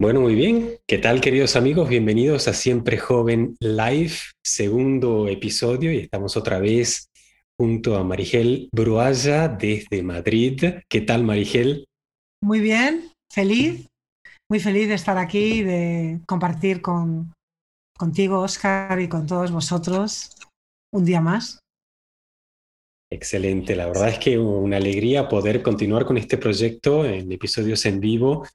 Bueno, muy bien. ¿Qué tal, queridos amigos? Bienvenidos a Siempre Joven Live, segundo episodio, y estamos otra vez junto a Marigel Brualla desde Madrid. ¿Qué tal, Marigel? Muy bien, feliz, muy feliz de estar aquí y de compartir con, contigo, Oscar, y con todos vosotros un día más. Excelente, la verdad es que una alegría poder continuar con este proyecto en episodios en vivo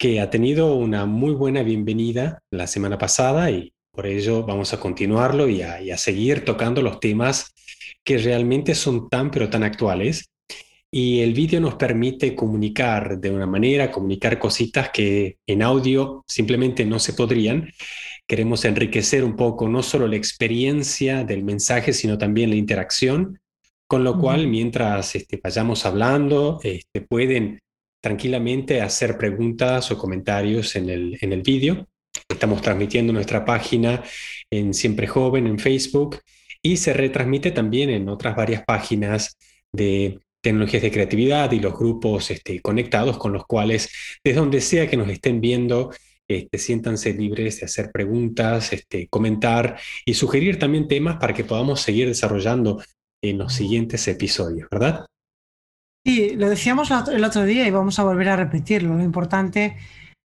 que ha tenido una muy buena bienvenida la semana pasada y por ello vamos a continuarlo y a, seguir tocando los temas que realmente son tan pero tan actuales. Y el vídeo nos permite comunicar de una manera, comunicar cositas que en audio simplemente no se podrían. Queremos enriquecer un poco no solo la experiencia del mensaje, sino también la interacción, con lo cual mientras este, vayamos hablando, este, pueden tranquilamente hacer preguntas o comentarios en el, en el vídeo. Estamos transmitiendo nuestra página en Siempre Joven, en Facebook, y se retransmite también en otras varias páginas de tecnologías de creatividad y los grupos este, conectados con los cuales, desde donde sea que nos estén viendo, este, siéntanse libres de hacer preguntas, este, comentar y sugerir también temas para que podamos seguir desarrollando en los siguientes episodios, ¿verdad? Sí, lo decíamos el otro día y vamos a volver a repetirlo. Lo importante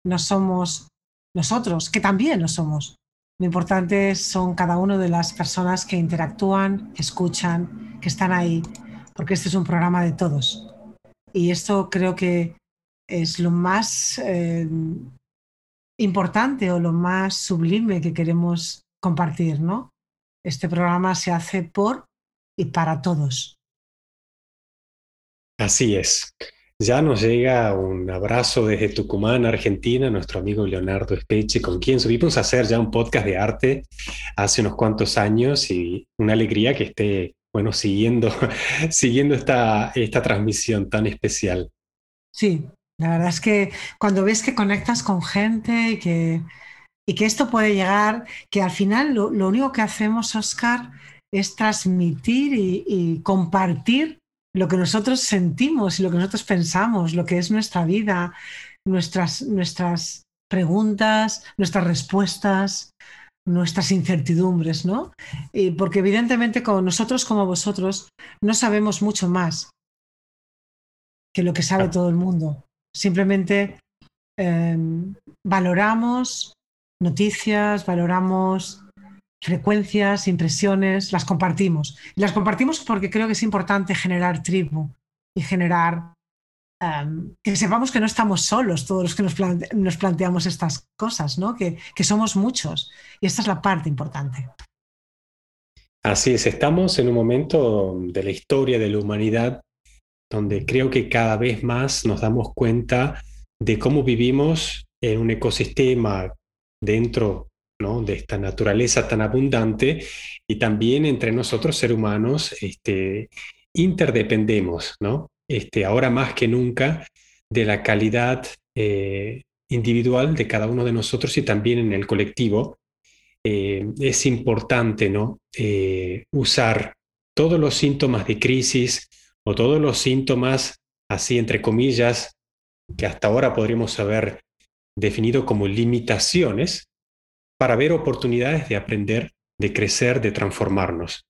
no somos nosotros, que también lo somos. Lo importante son cada una de las personas que interactúan, que escuchan, que están ahí, porque este es un programa de todos. Y esto creo que es lo más eh, importante o lo más sublime que queremos compartir, ¿no? Este programa se hace por y para todos. Así es. Ya nos llega un abrazo desde Tucumán, Argentina, nuestro amigo Leonardo Espeche, con quien subimos a hacer ya un podcast de arte hace unos cuantos años y una alegría que esté, bueno, siguiendo, siguiendo esta, esta transmisión tan especial. Sí, la verdad es que cuando ves que conectas con gente y que, y que esto puede llegar, que al final lo, único que hacemos, Oscar, es transmitir y compartir lo que nosotros sentimos y lo que nosotros pensamos, lo que es nuestra vida, nuestras, nuestras preguntas, nuestras respuestas, nuestras incertidumbres, ¿no? Y porque evidentemente con nosotros como vosotros no sabemos mucho más que lo que sabe todo el mundo. Simplemente em, valoramos noticias, valoramos frecuencias, impresiones, las compartimos. Y las compartimos porque creo que es importante generar tribu y generar em, que sepamos que no estamos solos todos los que nos, planteamos estas cosas, ¿no? Que, que, somos muchos. Y esta es la parte importante. Así es, estamos en un momento de la historia de la humanidad donde creo que cada vez más nos damos cuenta de cómo vivimos en un ecosistema dentro de esta naturaleza tan abundante y también entre nosotros, seres humanos, este, interdependemos, ¿no? Este, ahora más que nunca, de la calidad eh, individual de cada uno de nosotros y también en el colectivo. Eh, es importante ¿no? Eh, usar todos los síntomas de crisis o todos los síntomas, así entre comillas, que hasta ahora podríamos haber definido como limitaciones, para ver oportunidades de aprender, de crecer, de transformarnos.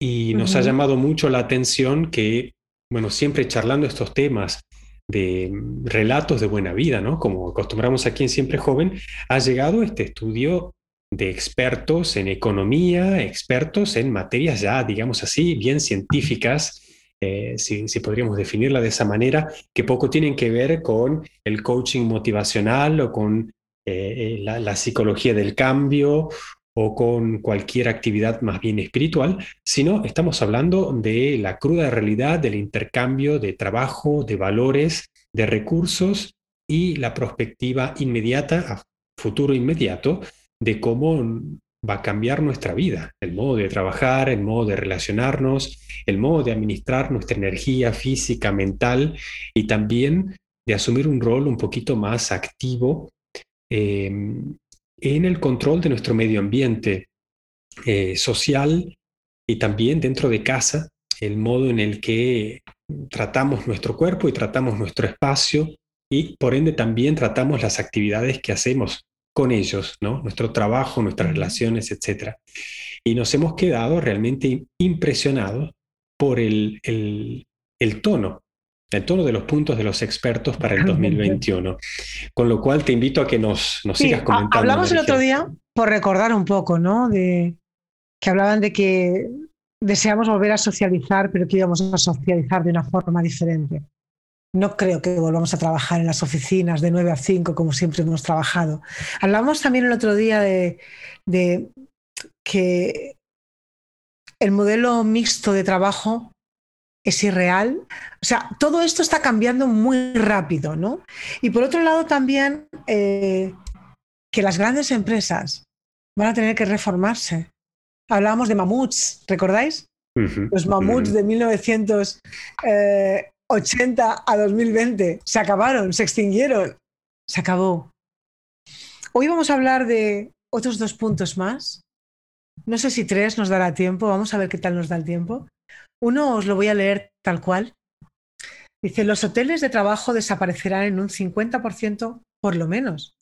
Y nos ha llamado mucho la atención que, bueno, siempre charlando estos temas de relatos de buena vida, ¿no? Como acostumbramos aquí en Siempre Joven, ha llegado este estudio de expertos en economía, expertos en materias ya, digamos así, bien científicas, eh, si, podríamos definirla de esa manera, que poco tienen que ver con el coaching motivacional o con eh, eh, la, psicología del cambio o con cualquier actividad más bien espiritual, sino estamos hablando de la cruda realidad del intercambio de trabajo, de valores, de recursos y la perspectiva inmediata, futuro inmediato, de cómo va a cambiar nuestra vida, el modo de trabajar, el modo de relacionarnos, el modo de administrar nuestra energía física, mental y también de asumir un rol un poquito más activo Em, en el control de nuestro medio ambiente eh, social y también dentro de casa, el modo en el que tratamos nuestro cuerpo y tratamos nuestro espacio, y por ende también tratamos las actividades que hacemos con ellos, ¿no? Nuestro trabajo, nuestras relaciones, etc. Y nos hemos quedado realmente impresionados por el, el, el tono el tono de los puntos de los expertos para el 2021. Con lo cual te invito a que nos, nos sigas comentando. Hablamos el otro día, por recordar un poco, ¿no? De que hablaban de que deseamos volver a socializar, pero que íbamos a socializar de una forma diferente. No creo que volvamos a trabajar en las oficinas de 9 a 5 como siempre hemos trabajado. Hablamos también el otro día de, de que el modelo mixto de trabajo es irreal. O sea, todo esto está cambiando muy rápido, ¿no? Y por otro lado también eh, que las grandes empresas van a tener que reformarse. Hablábamos de mamuts, ¿recordáis? Los mamuts de 1980 eh, a 2020 se acabaron, se extinguieron, se acabó. Hoy vamos a hablar de otros dos puntos más. No sé si tres nos dará tiempo, vamos a ver qué tal nos da el tiempo. Uno os lo voy a leer tal cual. Dice, los hoteles de trabajo desaparecerán en un 50% por lo menos.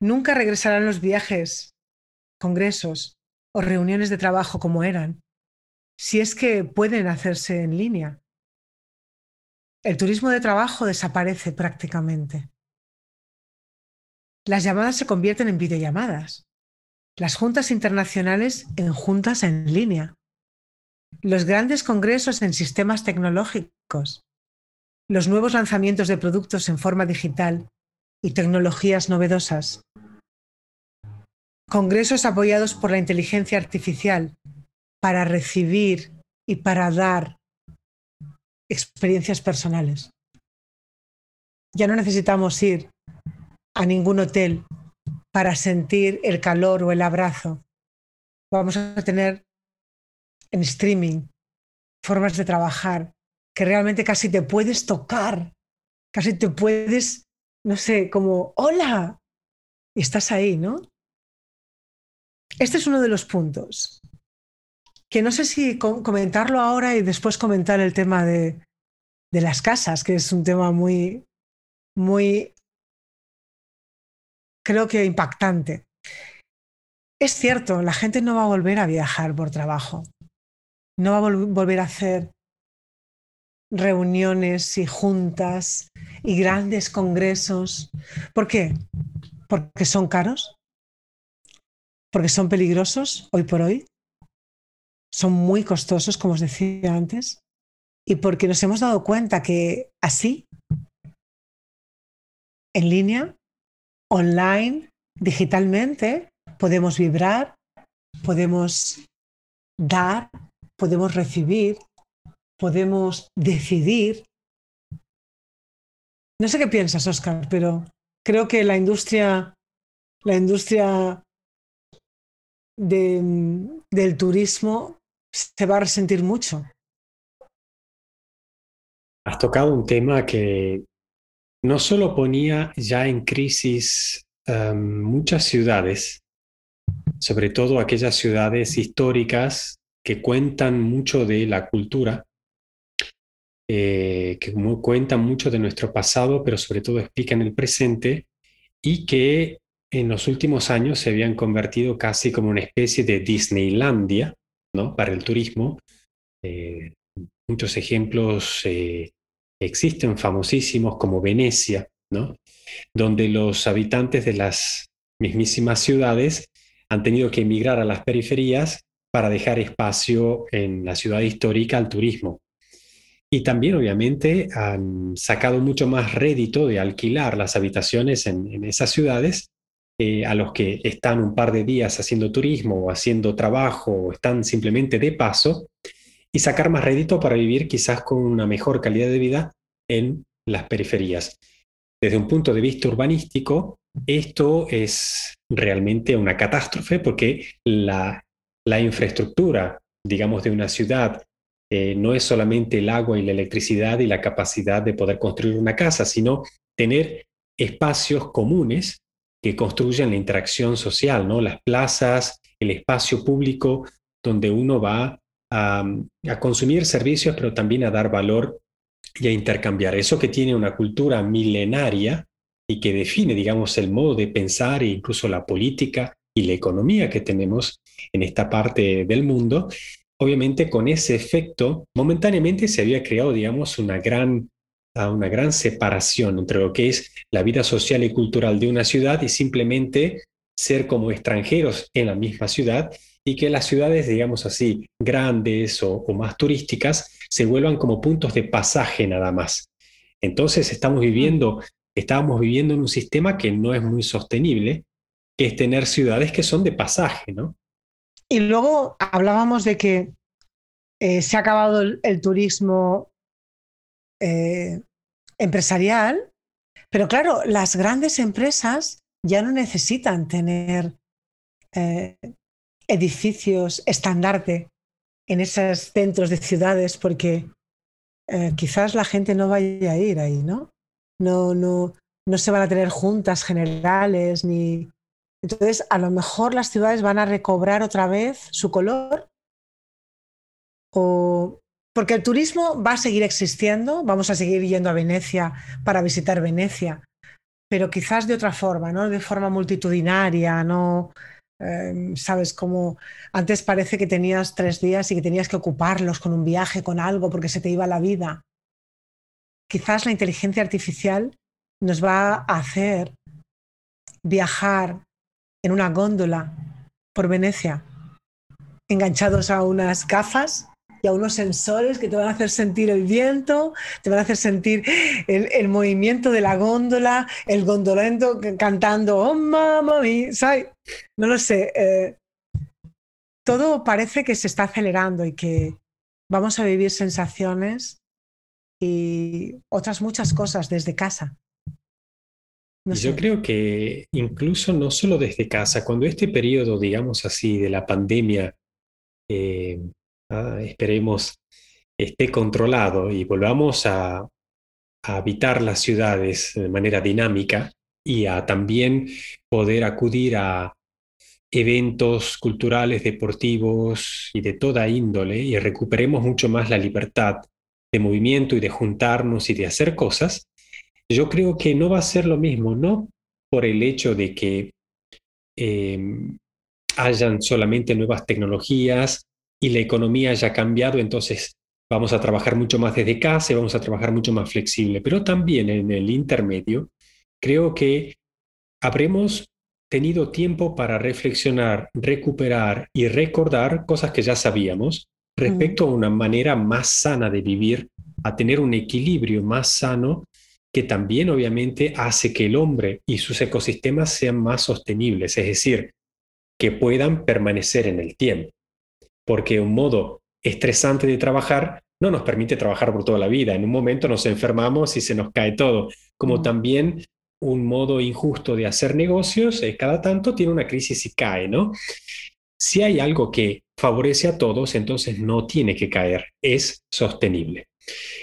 Nunca regresarán los viajes, congresos o reuniones de trabajo como eran, si es que pueden hacerse en línea. El turismo de trabajo desaparece prácticamente. Las llamadas se convierten en videollamadas. Las juntas internacionales en juntas en línea los grandes congresos en sistemas tecnológicos, los nuevos lanzamientos de productos en forma digital y tecnologías novedosas, congresos apoyados por la inteligencia artificial para recibir y para dar experiencias personales. Ya no necesitamos ir a ningún hotel para sentir el calor o el abrazo. Vamos a tener en streaming, formas de trabajar, que realmente casi te puedes tocar, casi te puedes, no sé, como, hola, y estás ahí, ¿no? Este es uno de los puntos, que no sé si comentarlo ahora y después comentar el tema de, de las casas, que es un tema muy, muy, creo que impactante. Es cierto, la gente no va a volver a viajar por trabajo no va a volver a hacer reuniones y juntas y grandes congresos. ¿Por qué? Porque son caros, porque son peligrosos hoy por hoy, son muy costosos, como os decía antes, y porque nos hemos dado cuenta que así, en línea, online, digitalmente, podemos vibrar, podemos dar, podemos recibir, podemos decidir. No sé qué piensas, Oscar, pero creo que la industria, la industria del turismo se va a resentir mucho. Has tocado un tema que no solo ponía ya en crisis em, muchas ciudades, sobre todo aquellas ciudades históricas que cuentan mucho de la cultura, eh, que cuentan mucho de nuestro pasado, pero sobre todo explican el presente y que en los últimos años se habían convertido casi como una especie de Disneylandia ¿no? para el turismo. Eh, muchos ejemplos eh, existen famosísimos como Venecia, ¿no? donde los habitantes de las mismísimas ciudades han tenido que emigrar a las periferias para dejar espacio en la ciudad histórica al turismo. Y también, obviamente, han sacado mucho más rédito de alquilar las habitaciones en, esas ciudades eh, a los que están un par de días haciendo turismo o haciendo trabajo o están simplemente de paso y sacar más rédito para vivir quizás con una mejor calidad de vida en las periferias. Desde un punto de vista urbanístico, esto es realmente una catástrofe porque la la infraestructura, digamos, de una ciudad eh, no es solamente el agua y la electricidad y la capacidad de poder construir una casa, sino tener espacios comunes que construyan la interacción social, ¿no? Las plazas, el espacio público donde uno va a, a consumir servicios, pero también a dar valor y a intercambiar. Eso que tiene una cultura milenaria y que define, digamos, el modo de pensar e incluso la política y la economía que tenemos en esta parte del mundo, obviamente con ese efecto, momentáneamente se había creado, digamos, una gran, ah, una gran separación entre lo que es la vida social y cultural de una ciudad y simplemente ser como extranjeros en la misma ciudad y que las ciudades, digamos así, grandes o, más turísticas, se vuelvan como puntos de pasaje nada más. Entonces estamos viviendo, estábamos viviendo en un sistema que no es muy sostenible, que es tener ciudades que son de pasaje, ¿no? Y luego hablábamos de que eh, se ha acabado el, turismo eh, empresarial, pero claro, las grandes empresas ya no necesitan tener eh, edificios estandarte en esos centros de ciudades porque quizás la gente no vaya a ir ahí, ¿no? No, no, no se van a tener juntas generales ni... Entonces, a lo mejor las ciudades van a recobrar otra vez su color o porque el turismo va a seguir existiendo, vamos a seguir yendo a Venecia para visitar Venecia, pero quizás de otra forma, ¿no? De forma multitudinaria, no Em, ¿Sabes? Como antes parece que tenías tres días y que tenías que ocuparlos con un viaje, con algo, porque se te iba la vida. Quizás la inteligencia artificial nos va a hacer viajar en una góndola por Venecia, enganchados a unas gafas y a unos sensores que te van a hacer sentir el viento, te van a hacer sentir el, movimiento de la góndola, el gondolento cantando, oh mamá ¿sabes? No lo sé. Eh, todo parece que se está acelerando y que vamos a vivir sensaciones y otras muchas cosas desde casa. Yo creo que incluso no solo desde casa, cuando este periodo, digamos así, de la pandemia eh, esperemos esté controlado y volvamos a, habitar las ciudades de manera dinámica y a también poder acudir a eventos culturales, deportivos y de toda índole y recuperemos mucho más la libertad de movimiento y de juntarnos y de hacer cosas, yo creo que no va a ser lo mismo, no por el hecho de que em, hayan solamente nuevas tecnologías y la economía haya cambiado, entonces vamos a trabajar mucho más desde casa y vamos a trabajar mucho más flexible. Pero también en el intermedio, creo que habremos tenido tiempo para reflexionar, recuperar y recordar cosas que ya sabíamos respecto a una manera más sana de vivir, a tener un equilibrio más sano que también obviamente hace que el hombre y sus ecosistemas sean más sostenibles, es decir, que puedan permanecer en el tiempo porque un modo estresante de trabajar no nos permite trabajar por toda la vida. En un momento nos enfermamos y se nos cae todo. Como también un modo injusto de hacer negocios, eh, cada tanto tiene una crisis y cae, ¿no? Si hay algo que favorece a todos, entonces no tiene que caer, es sostenible.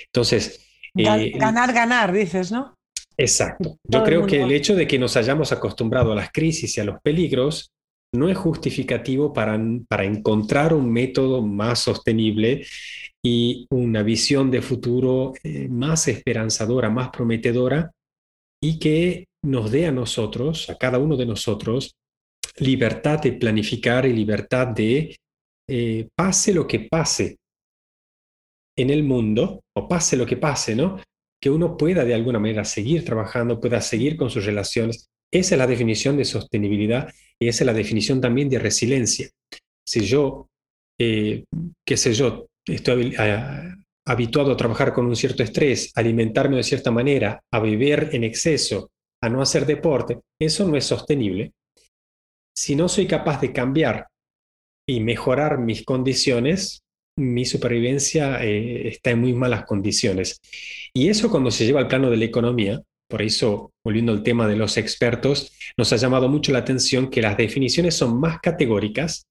Entonces... Eh, ganar, ganar, dices, ¿no? Exacto. Yo creo que el hecho de que nos hayamos acostumbrado a las crisis y a los peligros no es justificativo para, para encontrar un método más sostenible y una visión de futuro eh, más esperanzadora, más prometedora y que nos dé a nosotros, a cada uno de nosotros, libertad de planificar y libertad de, eh, pase lo que pase en el mundo, o pase lo que pase, ¿no? Que uno pueda de alguna manera seguir trabajando, pueda seguir con sus relaciones. Esa es la definición de sostenibilidad y esa es la definición también de resiliencia. Si yo, eh, qué sé yo, estoy habituado a trabajar con un cierto estrés, alimentarme de cierta manera, a beber en exceso, a no hacer deporte, eso no es sostenible. Si no soy capaz de cambiar y mejorar mis condiciones, mi supervivencia eh, está en muy malas condiciones. Y eso cuando se lleva al plano de la economía, por eso, volviendo al tema de los expertos, nos ha llamado mucho la atención que las definiciones son más categóricas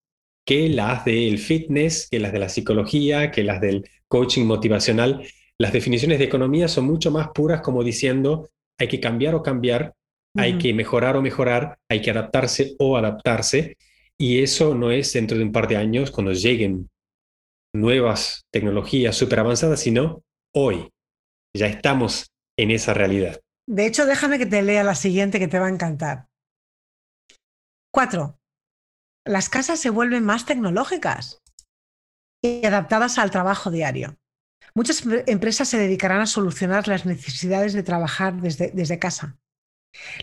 que las del fitness, que las de la psicología, que las del coaching motivacional. Las definiciones de economía son mucho más puras como diciendo hay que cambiar o cambiar, hay que mejorar o mejorar, hay que adaptarse o adaptarse. Y eso no es dentro de un par de años cuando lleguen nuevas tecnologías súper avanzadas, sino hoy, ya estamos en esa realidad. De hecho, déjame que te lea la siguiente que te va a encantar. Cuatro. Las casas se vuelven más tecnológicas y adaptadas al trabajo diario. Muchas empresas se dedicarán a solucionar las necesidades de trabajar desde, desde casa.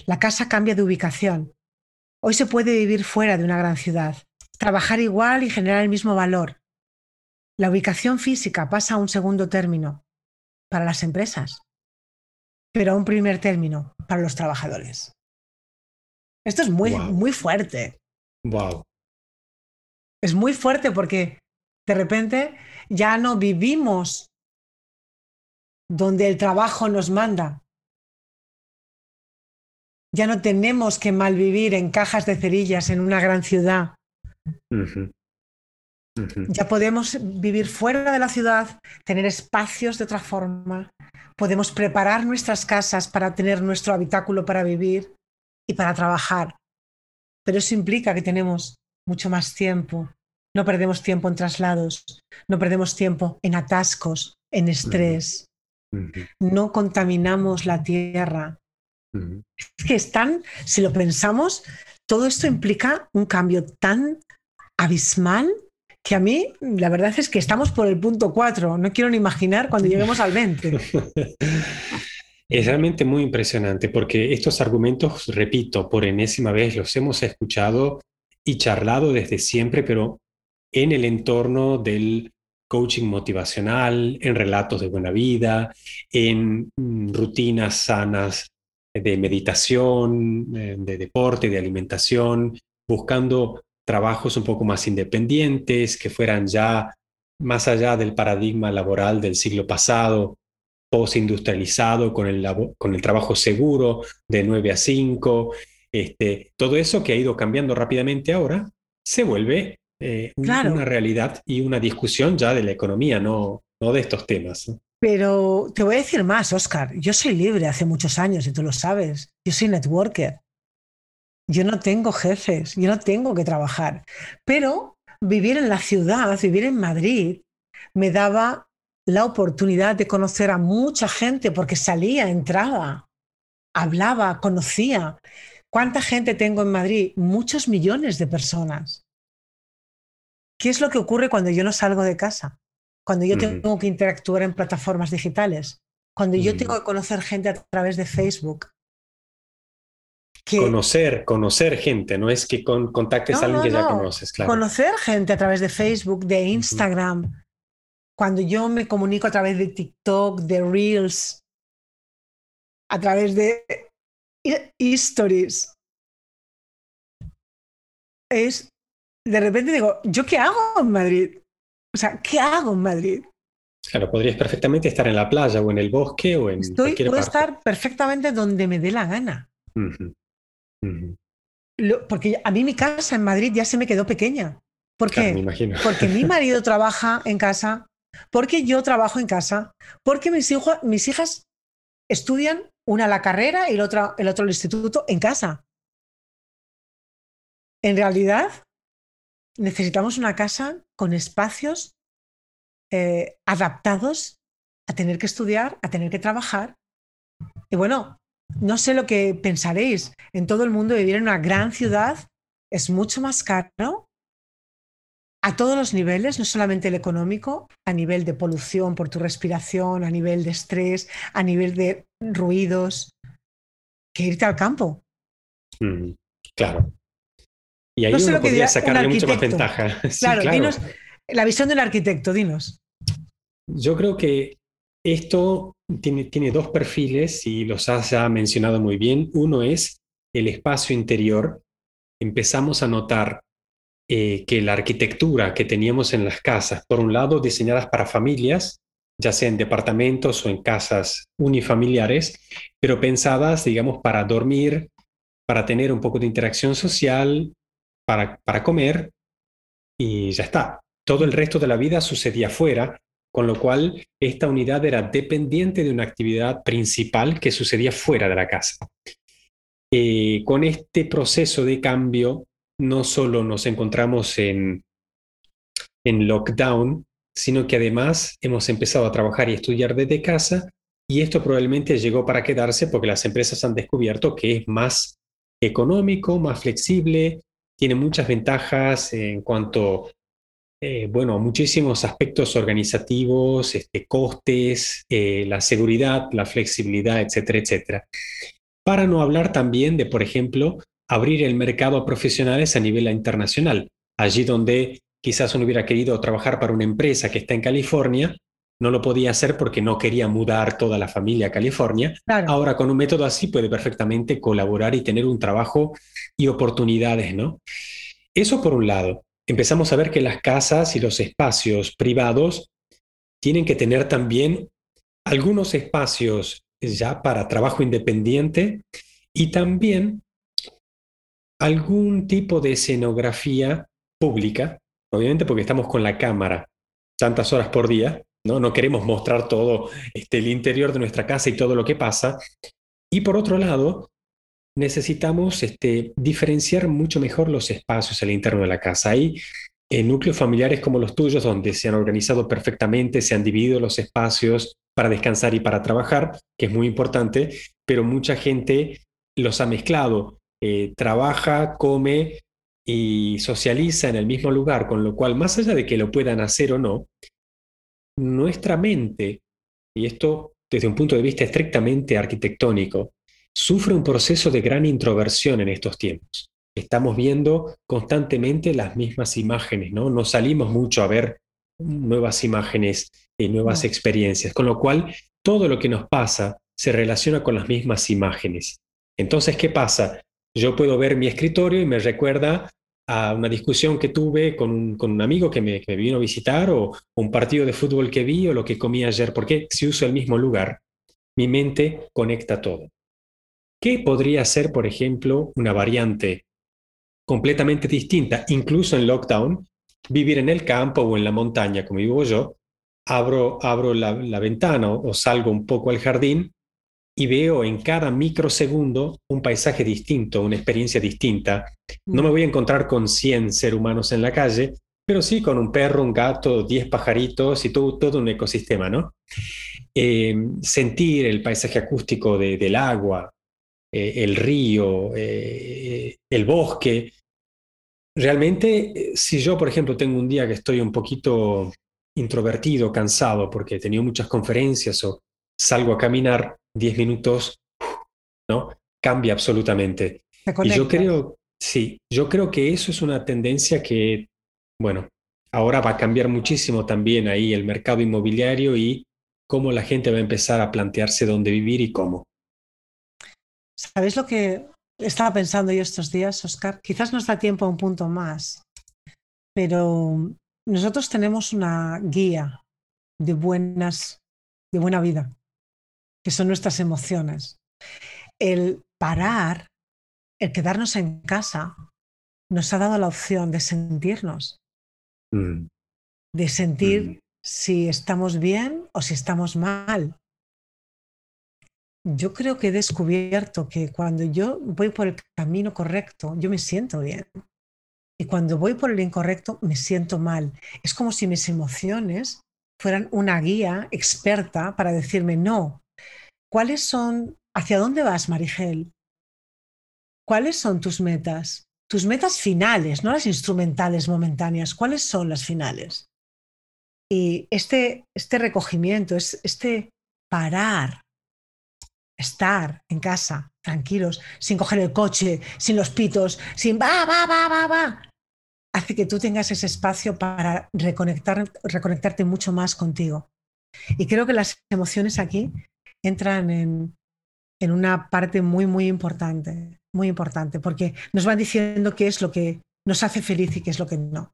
La casa cambia de ubicación. Hoy se puede vivir fuera de una gran ciudad, trabajar igual y generar el mismo valor. La ubicación física pasa a un segundo término para las empresas, pero a un primer término para los trabajadores. Esto es muy, Wow. muy fuerte. Wow. Es muy fuerte porque de repente ya no vivimos donde el trabajo nos manda. Ya no tenemos que malvivir en cajas de cerillas en una gran ciudad. Ya podemos vivir fuera de la ciudad, tener espacios de otra forma. Podemos preparar nuestras casas para tener nuestro habitáculo para vivir y para trabajar. Pero eso implica que tenemos mucho más tiempo. No perdemos tiempo en traslados, no perdemos tiempo en atascos, en estrés. No contaminamos la tierra. Es que están, si lo pensamos, todo esto implica un cambio tan abismal que a mí la verdad es que estamos por el punto 4. No quiero ni imaginar cuando lleguemos al 20. Es realmente muy impresionante porque estos argumentos, repito, por enésima vez los hemos escuchado y charlado desde siempre, pero en el entorno del coaching motivacional, en relatos de buena vida, en mm, rutinas sanas de meditación, eh, de deporte, de alimentación, buscando trabajos un poco más independientes, que fueran ya más allá del paradigma laboral del siglo pasado, postindustrializado, con el, con el trabajo seguro de 9 a 5, este, todo eso que ha ido cambiando rápidamente ahora, se vuelve eh, un- Claro. una realidad y una discusión ya de la economía, no, no de estos temas. Pero te voy a decir más, Oscar. Yo soy libre hace muchos años y tú lo sabes. Yo soy networker. Yo no tengo jefes, yo no tengo que trabajar. Pero vivir en la ciudad, vivir en Madrid, me daba la oportunidad de conocer a mucha gente porque salía, entraba, hablaba, conocía. ¿Cuánta gente tengo en Madrid? Muchos millones de personas. ¿Qué es lo que ocurre cuando yo no salgo de casa? Cuando yo tengo que interactuar en plataformas digitales, cuando yo tengo que conocer gente a través de Facebook. Que Conocer, conocer gente, no es que con, contactes No, a alguien no, que ya no. conoces, claro. conocer gente a través de Facebook, de Instagram, cuando yo me comunico a través de TikTok, de Reels, a través de Stories. Es, de repente digo, ¿yo qué hago en Madrid? O sea, ¿qué hago en Madrid? Claro, podrías perfectamente estar en la playa o en el bosque o en Estoy, cualquier puedo parte. estar perfectamente donde me dé la gana. Lo- porque a mí mi casa en Madrid ya se me quedó pequeña. ¿Por Claro, qué? me. Porque mi marido trabaja en casa, porque yo trabajo en casa, porque mis, hijos, mis hijas estudian una la carrera y el otro, el otro el instituto en casa. En realidad, necesitamos una casa con espacios eh, adaptados a tener que estudiar, a tener que trabajar. Y bueno, no sé lo que pensaréis. En todo el mundo vivir en una gran ciudad es mucho más caro a todos los niveles, no solamente el económico, a nivel de polución por tu respiración, a nivel de estrés, a nivel de ruidos, que irte al campo. Mm, Claro. Y ahí No sé uno lo que podría un sacarle mucha más ventaja. Sí, Claro, claro. dinos la visión del arquitecto, dinos. Yo creo que esto tiene, tiene dos perfiles y los has ya mencionado muy bien. Uno es el espacio interior. Empezamos a notar eh, que la arquitectura que teníamos en las casas, por un lado diseñadas para familias, ya sea en departamentos o en casas unifamiliares, pero pensadas, digamos, para dormir, para tener un poco de interacción social, para, para comer y ya está. Todo el resto de la vida sucedía afuera, con lo cual esta unidad era dependiente de una actividad principal que sucedía fuera de la casa. Eh, con este proceso de cambio, no solo nos encontramos en, en lockdown, sino que además hemos empezado a trabajar y estudiar desde casa y esto probablemente llegó para quedarse porque las empresas han descubierto que es más económico, más flexible, tiene muchas ventajas en cuanto, eh, bueno, muchísimos aspectos organizativos, este, costes, eh, la seguridad, la flexibilidad, etcétera, etcétera. Para no hablar también de, por ejemplo, abrir el mercado a profesionales a nivel internacional, allí donde quizás uno hubiera querido trabajar para una empresa que está en California, no lo podía hacer porque no quería mudar toda la familia a California. Ahora con un método así puede perfectamente colaborar y tener un trabajo y oportunidades, ¿no? Eso por un lado. Empezamos a ver que las casas y los espacios privados tienen que tener también algunos espacios ya para trabajo independiente y también algún tipo de escenografía pública, obviamente porque estamos con la cámara tantas horas por día, ¿no? No queremos mostrar todo este, el interior de nuestra casa y todo lo que pasa. Y por otro lado, necesitamos este, diferenciar mucho mejor los espacios al interno de la casa. Hay en núcleos familiares como los tuyos, donde se han organizado perfectamente, se han dividido los espacios para descansar y para trabajar, que es muy importante, pero mucha gente los ha mezclado. Eh, trabaja, come y socializa en el mismo lugar, con lo cual, más allá de que lo puedan hacer o no, nuestra mente, y esto desde un punto de vista estrictamente arquitectónico, sufre un proceso de gran introversión en estos tiempos. Estamos viendo constantemente las mismas imágenes, ¿no? No salimos mucho a ver nuevas imágenes y nuevas experiencias, con lo cual todo lo que nos pasa se relaciona con las mismas imágenes. Entonces, ¿qué pasa? Yo puedo ver mi escritorio y me recuerda a una discusión que tuve con un, amigo que me, vino a visitar o un partido de fútbol que vi o lo que comí ayer, porque si uso el mismo lugar, mi mente conecta todo. ¿Qué podría ser, por ejemplo, una variante completamente distinta, incluso en lockdown, vivir en el campo o en la montaña, como vivo yo, abro, abro la, la ventana o salgo un poco al jardín y veo en cada microsegundo un paisaje distinto, una experiencia distinta. No me voy a encontrar con 100 seres humanos en la calle, pero sí con un perro, un gato, 10 pajaritos y todo, todo un ecosistema, ¿no? Eh, sentir el paisaje acústico del agua, eh, el río, eh, el bosque. Realmente, si yo, por ejemplo, tengo un día que estoy un poquito introvertido, cansado, porque he tenido muchas conferencias o salgo a caminar 10 minutos, ¿no? Cambia absolutamente. Y yo creo, sí, yo creo que eso es una tendencia que, bueno, ahora va a cambiar muchísimo también ahí el mercado inmobiliario y cómo la gente va a empezar a plantearse dónde vivir y cómo. ¿Sabéis lo que estaba pensando yo estos días, Oscar? Quizás nos da tiempo a un punto más, pero nosotros tenemos una guía de buenas, de buena vida que son nuestras emociones. El parar, el quedarnos en casa, nos ha dado la opción de sentirnos, mm. de sentir mm. si estamos bien o si estamos mal. Yo creo que he descubierto que cuando yo voy por el camino correcto, yo me siento bien. Y cuando voy por el incorrecto, me siento mal. Es como si mis emociones fueran una guía experta para decirme, no, ¿Cuáles son, hacia dónde vas, Marigel? ¿Cuáles son tus metas? Tus metas finales, no las instrumentales momentáneas. ¿Cuáles son las finales? Y este, este recogimiento, este parar, estar en casa, tranquilos, sin coger el coche, sin los pitos, sin va, va, va, va, va, hace que tú tengas ese espacio para reconectar, reconectarte mucho más contigo. Y creo que las emociones aquí entran en, una parte muy, muy importante, muy importante, porque nos van diciendo qué es lo que nos hace feliz y qué es lo que no.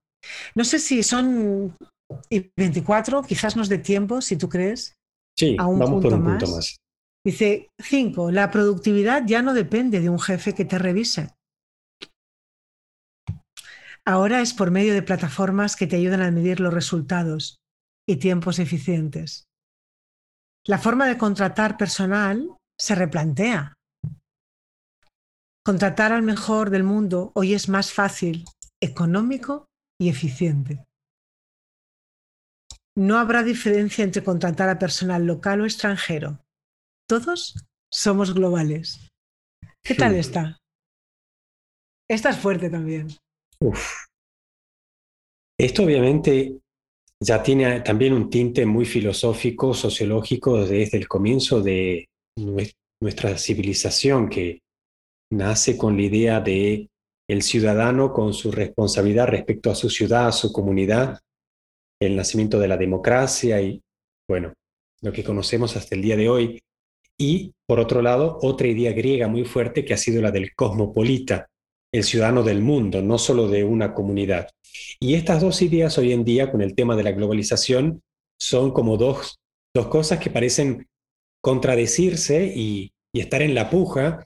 No sé si son 24, quizás nos dé tiempo, si tú crees. Sí, a un vamos por un punto más. Dice 5. La productividad ya no depende de un jefe que te revise. Ahora es por medio de plataformas que te ayudan a medir los resultados y tiempos eficientes. La forma de contratar personal se replantea. Contratar al mejor del mundo hoy es más fácil, económico y eficiente. No habrá diferencia entre contratar a personal local o extranjero. Todos somos globales. ¿Qué tal está? Esta es fuerte también. Esto obviamente ya tiene también un tinte muy filosófico, sociológico desde el comienzo de nuestra civilización que nace con la idea de el ciudadano con su responsabilidad respecto a su ciudad, a su comunidad, el nacimiento de la democracia y, bueno, lo que conocemos hasta el día de hoy. Y, por otro lado, otra idea griega muy fuerte que ha sido la del cosmopolita, el ciudadano del mundo, no solo de una comunidad. Y estas dos ideas hoy en día, con el tema de la globalización, son como dos, dos cosas que parecen contradecirse y, y estar en la puja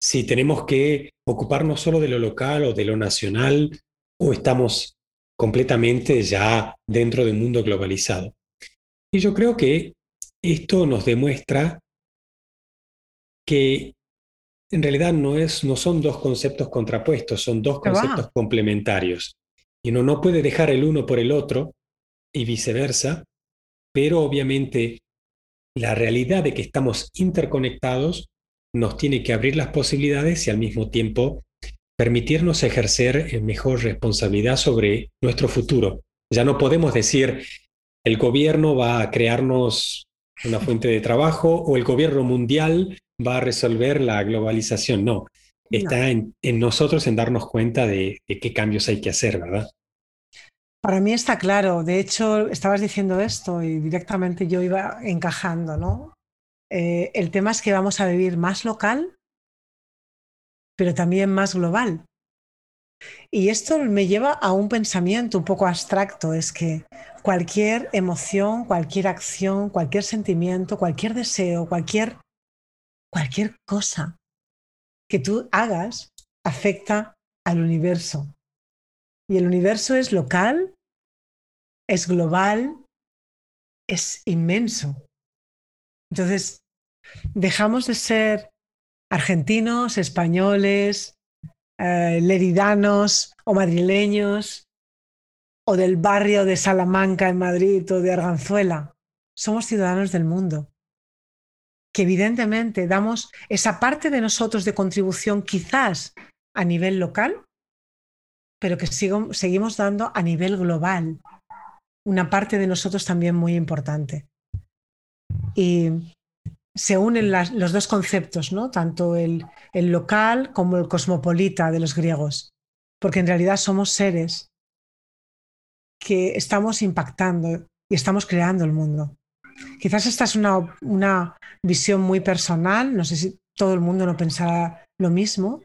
si tenemos que ocuparnos solo de lo local o de lo nacional o estamos completamente ya dentro del mundo globalizado. Y yo creo que esto nos demuestra que en realidad no, es, no son dos conceptos contrapuestos, son dos conceptos complementarios. Y uno no puede dejar el uno por el otro y viceversa, pero obviamente la realidad de que estamos interconectados nos tiene que abrir las posibilidades y al mismo tiempo permitirnos ejercer mejor responsabilidad sobre nuestro futuro. Ya no podemos decir el gobierno va a crearnos una fuente de trabajo o el gobierno mundial va a resolver la globalización. No, está En, nosotros en darnos cuenta de, qué cambios hay que hacer, ¿verdad? Para mí está claro. De hecho, estabas diciendo esto y directamente yo iba encajando, ¿no? Eh, el tema es que vamos a vivir más local, pero también más global. Y esto me lleva a un pensamiento un poco abstracto, es que cualquier emoción, cualquier acción, cualquier sentimiento, cualquier deseo, cualquier, cualquier cosa que tú hagas afecta al universo. Y el universo es local, es global, es inmenso. Entonces, dejamos de ser argentinos, españoles, eh, leridanos o madrileños, o del barrio de Salamanca en Madrid o de Arganzuela. Somos ciudadanos del mundo, que evidentemente damos esa parte de nosotros de contribución quizás a nivel local, pero que seguimos dando a nivel global una parte de nosotros también muy importante. Y se unen los dos conceptos, ¿no? tanto el, el local como el cosmopolita de los griegos, porque en realidad somos seres que estamos impactando y estamos creando el mundo. Quizás esta es una, una visión muy personal, no sé si todo el mundo no pensará lo mismo,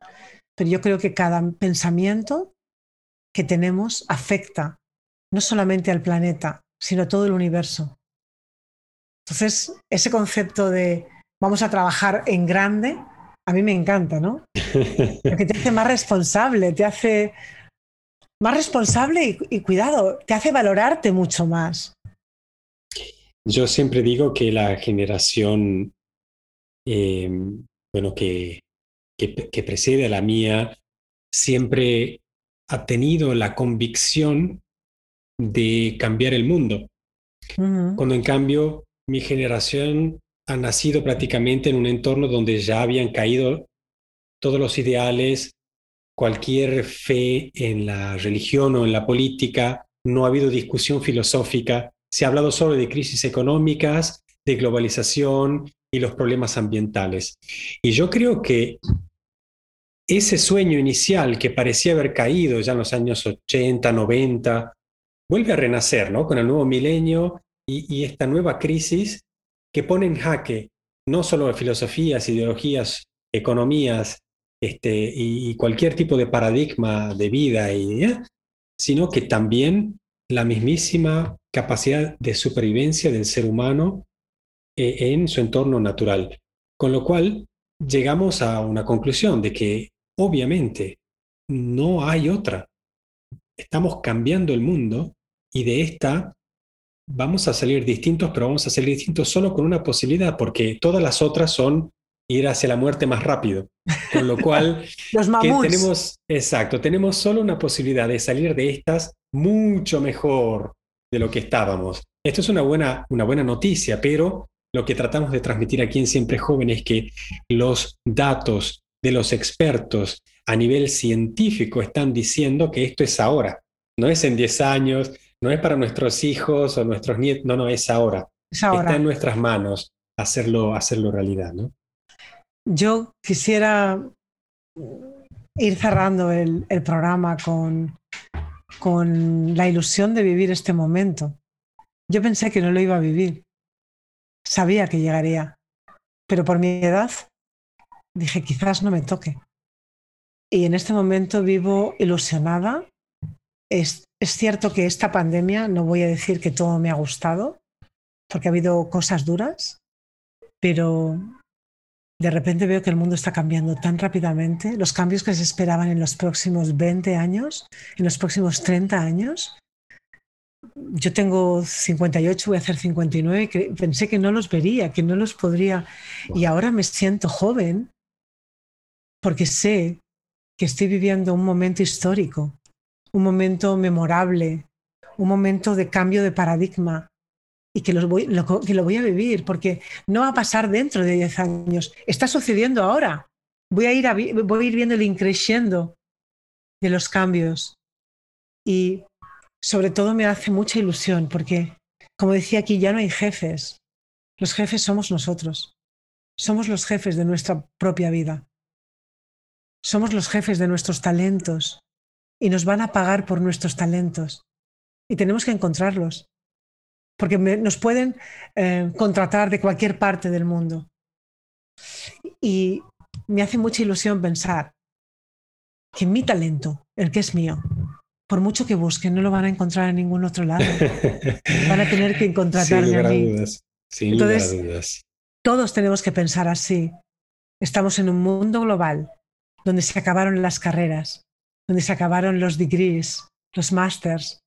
pero yo creo que cada pensamiento que tenemos afecta no solamente al planeta, sino a todo el universo. Entonces, ese concepto de vamos a trabajar en grande, a mí me encanta, ¿no? Porque te hace más responsable, te hace más responsable y, cuidado, te hace valorarte mucho más. Yo siempre digo que la generación, eh, bueno, que, que, precede a la mía, siempre ha tenido la convicción de cambiar el mundo. Cuando en cambio mi generación ha nacido prácticamente en un entorno donde ya habían caído todos los ideales, cualquier fe en la religión o en la política, no ha habido discusión filosófica, se ha hablado solo de crisis económicas, de globalización y los problemas ambientales. Y yo creo que ese sueño inicial que parecía haber caído ya en los años 80, 90, vuelve a renacer, ¿no? Con el nuevo milenio y, esta nueva crisis que pone en jaque no solo filosofías, ideologías, economías este, y, cualquier tipo de paradigma de vida, y, sino que también la mismísima capacidad de supervivencia del ser humano eh, en su entorno natural. Con lo cual llegamos a una conclusión de que obviamente no hay otra. Estamos cambiando el mundo y de esta vamos a salir distintos, pero vamos a salir distintos solo con una posibilidad, porque todas las otras son ir hacia la muerte más rápido. Con lo cual, Los tenemos, exacto, tenemos solo una posibilidad de salir de estas mucho mejor de lo que estábamos. Esto es una buena, una buena noticia, pero lo que tratamos de transmitir aquí en Siempre Joven es que los datos de los expertos a nivel científico están diciendo que esto es ahora, no es en 10 años, no es para nuestros hijos o nuestros nietos, no, no, es ahora. Está en nuestras manos hacerlo, hacerlo realidad, ¿no? Yo quisiera ir cerrando el, programa con, con la ilusión de vivir este momento. Yo pensé que no lo iba a vivir. Sabía que llegaría. Pero por mi edad dije, quizás no me toque. Y en este momento vivo ilusionada. Es, es cierto que esta pandemia, no voy a decir que todo me ha gustado, porque ha habido cosas duras, pero de repente veo que el mundo está cambiando tan rápidamente, los cambios que se esperaban en los próximos 20 años, en los próximos 30 años. Yo tengo 58, voy a hacer 59, y pensé que no los vería, que no los podría, y ahora me siento joven porque sé que estoy viviendo un momento histórico, un momento memorable, un momento de cambio de paradigma, y que, voy, lo, que lo voy a vivir, porque no va a pasar dentro de 10 años, está sucediendo ahora. Voy a ir, voy a ir viendo el increciendo de los cambios. Y sobre todo me hace mucha ilusión, porque, como decía aquí, ya no hay jefes. Los jefes somos nosotros. Somos los jefes de nuestra propia vida. Somos los jefes de nuestros talentos y nos van a pagar por nuestros talentos. Y tenemos que encontrarlos porque nos pueden eh, contratar de cualquier parte del mundo. Y me hace mucha ilusión pensar que mi talento, el que es mío, por mucho que busquen, no lo van a encontrar en ningún otro lado. van a tener que contratarme a mí. Entonces, todos tenemos que pensar así. Estamos en un mundo global donde se acabaron las carreras, donde se acabaron los degrees, los masters,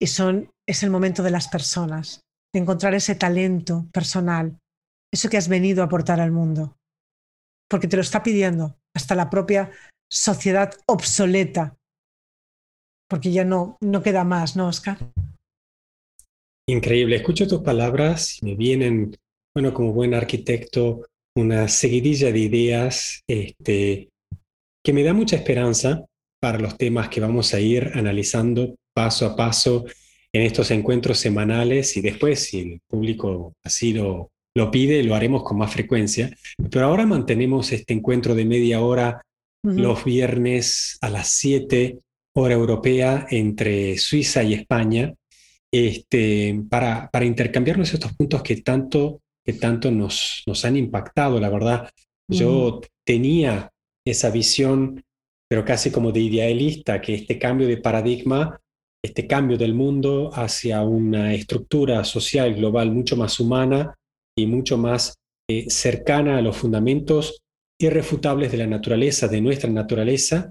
y son es el momento de las personas, de encontrar ese talento personal, eso que has venido a aportar al mundo. Porque te lo está pidiendo hasta la propia sociedad obsoleta. Porque ya no, no queda más, ¿no, Oscar? Increíble. Escucho tus palabras me vienen, bueno, como buen arquitecto, una seguidilla de ideas este, que me da mucha esperanza para los temas que vamos a ir analizando paso a paso en estos encuentros semanales y después, si el público así lo, lo pide, lo haremos con más frecuencia. Pero ahora mantenemos este encuentro de media hora los viernes a las 7 hora europea entre Suiza y España este, para, para intercambiarnos estos puntos que tanto, que tanto nos, nos han impactado. La verdad, yo tenía esa visión, pero casi como de idealista, que este cambio de paradigma este cambio del mundo hacia una estructura social global mucho más humana y mucho más eh, cercana a los fundamentos irrefutables de la naturaleza, de nuestra naturaleza,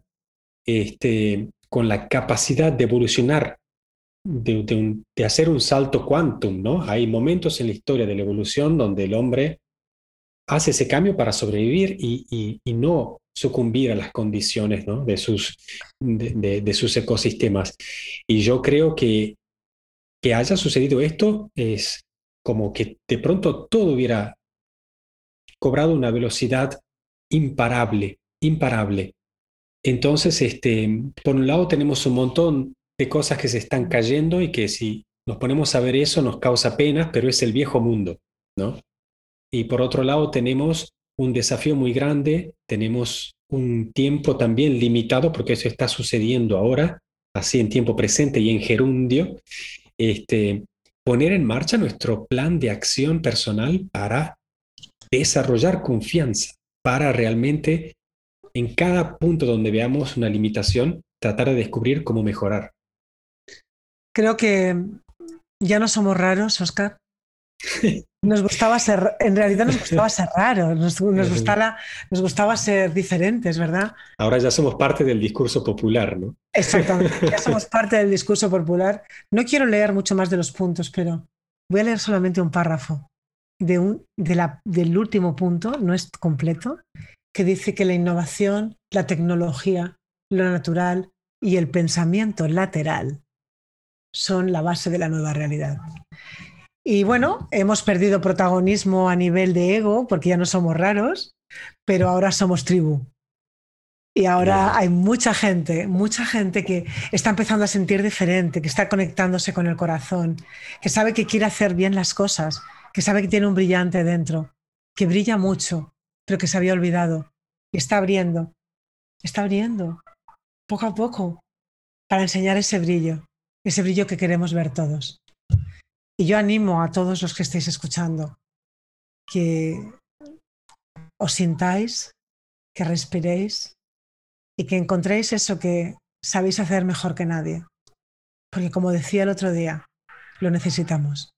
este, con la capacidad de evolucionar, de, hacer un salto quantum, ¿no? Hay momentos en la historia de la evolución donde el hombre hace ese cambio para sobrevivir y, y no sucumbir a las condiciones de, sus, de, sus ecosistemas. Y yo creo que que haya sucedido esto es como que de pronto todo hubiera cobrado una velocidad imparable, imparable. Entonces, este, por un lado tenemos un montón de cosas que se están cayendo y que si nos ponemos a ver eso nos causa pena, pero es el viejo mundo, ¿no? Y por otro lado tenemos un desafío muy grande, tenemos un tiempo también limitado, porque eso está sucediendo ahora, así en tiempo presente y en gerundio, este, poner en marcha nuestro plan de acción personal para desarrollar confianza, para realmente en cada punto donde veamos una limitación, tratar de descubrir cómo mejorar. Creo que ya no somos raros, Oscar. Nos gustaba ser, en realidad nos gustaba ser raros, nos, gustaba, nos gustaba ser diferentes, ¿verdad? Ahora ya somos parte del discurso popular, ¿no? Exactamente, ya somos parte del discurso popular. No quiero leer mucho más de los puntos, pero voy a leer solamente un párrafo de un, de la, del último punto, no es completo, que dice que la innovación, la tecnología, lo natural y el pensamiento lateral son la base de la nueva realidad. Y bueno, hemos perdido protagonismo a nivel de ego porque ya no somos raros, pero ahora somos tribu. Y ahora hay mucha gente, mucha gente que está empezando a sentir diferente, que está conectándose con el corazón, que sabe que quiere hacer bien las cosas, que sabe que tiene un brillante dentro, que brilla mucho, pero que se había olvidado. Y está abriendo, está abriendo, poco a poco, para enseñar ese brillo, ese brillo que queremos ver todos. Y yo animo a todos los que estéis escuchando que os sintáis, que respiréis y que encontréis eso que sabéis hacer mejor que nadie. Porque como decía el otro día, lo necesitamos.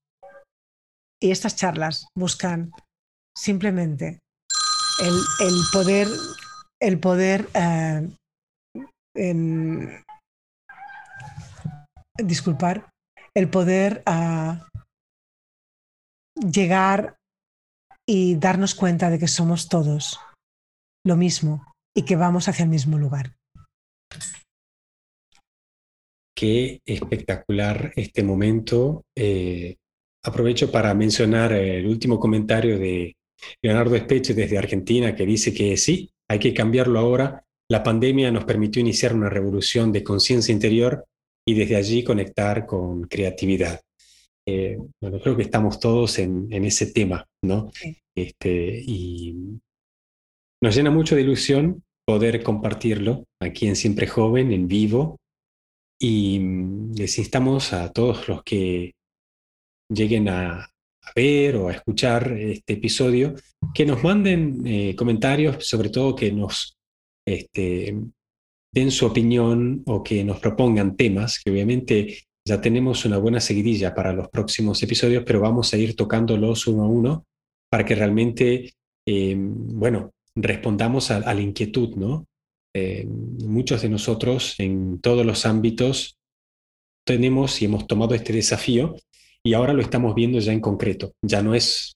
Y estas charlas buscan simplemente el, poder, el poder eh, disculpar, el poder ah, llegar y darnos cuenta de que somos todos lo mismo y que vamos hacia el mismo lugar. Qué espectacular este momento. Eh, aprovecho para mencionar el último comentario de Leonardo Espeche desde Argentina, que dice que sí, hay que cambiarlo ahora. La pandemia nos permitió iniciar una revolución de conciencia interior y desde allí conectar con creatividad. Eh, bueno, creo que estamos todos en, ese tema, ¿no? Este, y nos llena mucho de ilusión poder compartirlo aquí en Siempre Joven, en vivo, y les instamos a todos los que lleguen a, ver o a escuchar este episodio, que nos manden eh, comentarios, sobre todo que nos este, den su opinión o que nos propongan temas, que obviamente ya tenemos una buena seguidilla para los próximos episodios, pero vamos a ir tocándolos uno a uno para que realmente, eh, bueno, respondamos a, la inquietud, ¿no? Eh, muchos de nosotros en todos los ámbitos tenemos y hemos tomado este desafío y ahora lo estamos viendo ya en concreto. Ya no es,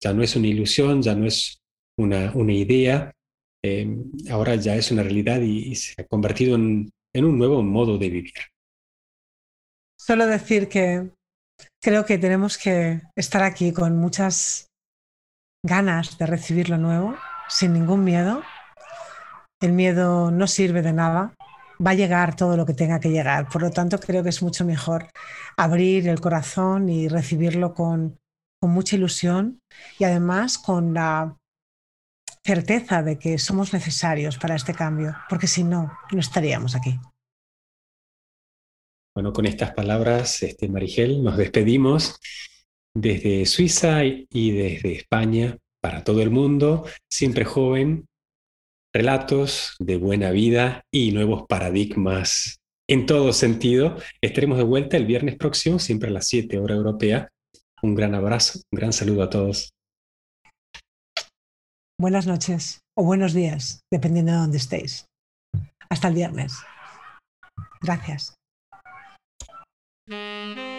ya no es una ilusión, ya no es una, una idea, eh, ahora ya es una realidad y, se ha convertido en, en un nuevo modo de vivir. Solo decir que creo que tenemos que estar aquí con muchas ganas de recibir lo nuevo, sin ningún miedo. El miedo no sirve de nada, va a llegar todo lo que tenga que llegar. Por lo tanto, creo que es mucho mejor abrir el corazón y recibirlo con, mucha ilusión y además con la certeza de que somos necesarios para este cambio, porque si no, no estaríamos aquí. Bueno, con estas palabras, este, Marigel, nos despedimos desde Suiza y desde España para todo el mundo, siempre joven, relatos de buena vida y nuevos paradigmas en todo sentido. Estaremos de vuelta el viernes próximo, siempre a las 7 hora europea. Un gran abrazo, un gran saludo a todos. Buenas noches o buenos días, dependiendo de dónde estéis. Hasta el viernes. Gracias. Música